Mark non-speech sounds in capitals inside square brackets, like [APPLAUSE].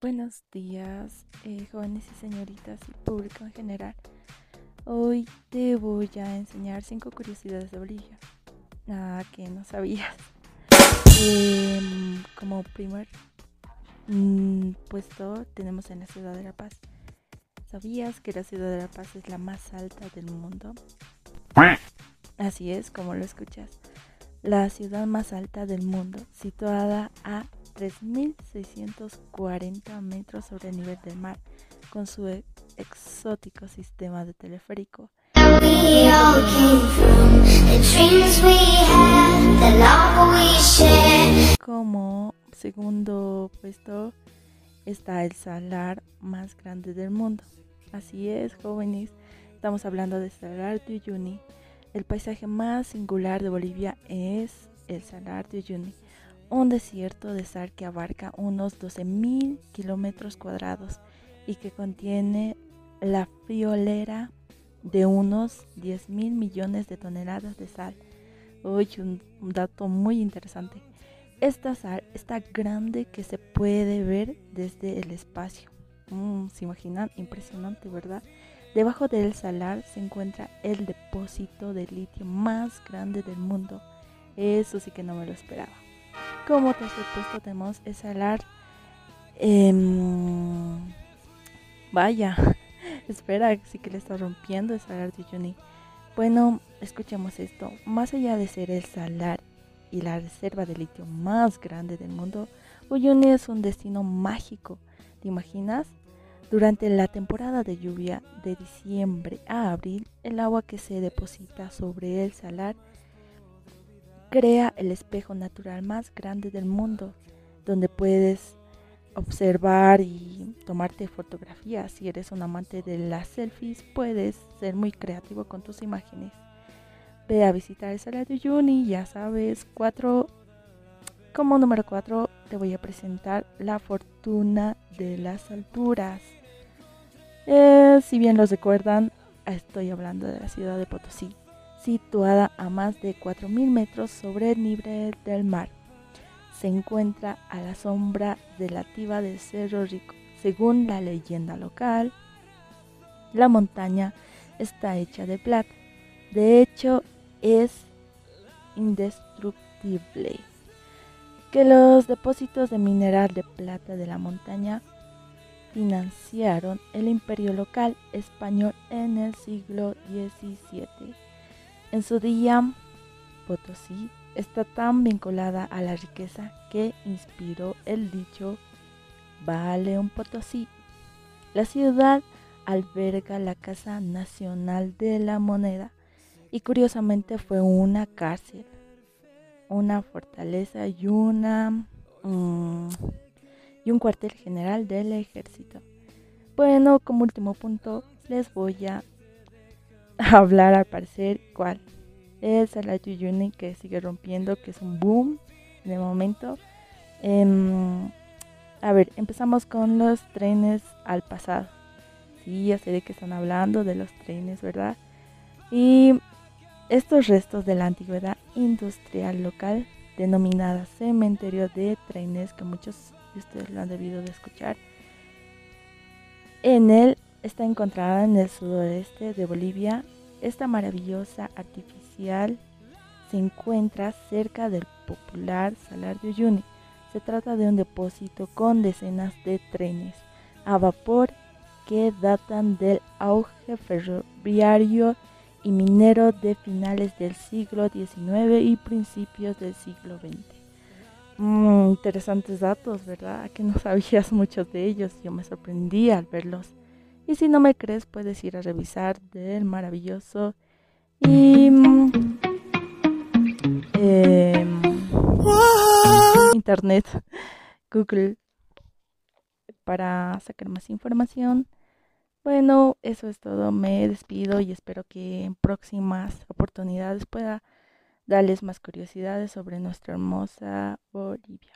Buenos días, eh, jóvenes y señoritas y público en general. Hoy te voy a enseñar cinco curiosidades de Bolivia. Nada que no sabías. Em, como primer mm, puesto tenemos en la ciudad de La Paz. ¿Sabías que la ciudad de La Paz es la más alta del mundo? Así es, como lo escuchas. La ciudad más alta del mundo, situada a 3.640 metros sobre el nivel del mar, con su e-, exótico sistema de teleférico. Como segundo puesto está el salar más grande del mundo. Así es, jóvenes, estamos hablando del Salar de Uyuni. El paisaje más singular de Bolivia es el Salar de Uyuni un desierto de sal que abarca unos 12.000 kilómetros cuadrados y que contiene la friolera de unos 10.000 millones de toneladas de sal. Uy, un, dato muy interesante. Esta sal está grande que se puede ver desde el espacio. Mm, ¿Se imaginan? Impresionante, ¿verdad? Debajo del salar se encuentra el depósito de litio más grande del mundo. Eso sí que no me lo esperaba. Como tercer puesto tenemos el salar. Em, vaya, [LAUGHS] espera, sí que le está rompiendo el salar de Juni. Bueno, escuchemos esto. Más allá de ser el salar y la reserva de litio más grande del mundo, Uyuni es un destino mágico. ¿Te imaginas? Durante la temporada de lluvia de diciembre a abril, el agua que se deposita sobre el salar crea el espejo natural más grande del mundo, donde puedes observar y tomarte fotografías. Si eres un amante de las selfies, puedes ser muy creativo con tus imágenes. Ve a visitar el Salar de Uyuni, ya sabes. Cuatro, como número 4 te voy a presentar la fortuna de las alturas. Eh, si bien los recuerdan, estoy hablando de la ciudad de Potosí situada a más de 4.000 metros sobre el nivel del mar. Se encuentra a la sombra relativa del Cerro Rico. Según la leyenda local, la montaña está hecha de plata. De hecho, es indestructible. Que los depósitos de mineral de plata de la montaña financiaron el imperio local español en el siglo XVII. En su día, Potosí está tan vinculada a la riqueza que inspiró el dicho Vale un Potosí. La ciudad alberga la Casa Nacional de la Moneda y curiosamente fue una cárcel, una fortaleza y una mm, y un cuartel general del ejército. Bueno, como último punto les voy a [LAUGHS] hablar al parecer cuál es el Yuyuni que sigue rompiendo, que es un boom en el momento. Em, a ver, empezamos con los trenes al pasado. Sí, ya sé de que están hablando de los trenes, ¿verdad? Y estos restos de la antigüedad industrial local, denominada cementerio de trenes, que muchos de ustedes lo han debido de escuchar, en él está encontrada en el sudoeste de Bolivia. Esta maravillosa artificial se encuentra cerca del popular Salar de Uyuni. Se trata de un depósito con decenas de trenes a vapor que datan del auge ferroviario y minero de finales del siglo XIX y principios del siglo XX. Mm, interesantes datos, ¿verdad? Que no sabías muchos de ellos. Yo me sorprendí al verlos. Y si no me crees, puedes ir a revisar del maravilloso y, em, internet, Google, para sacar más información. Bueno, eso es todo. Me despido y espero que en próximas oportunidades pueda darles más curiosidades sobre nuestra hermosa Bolivia.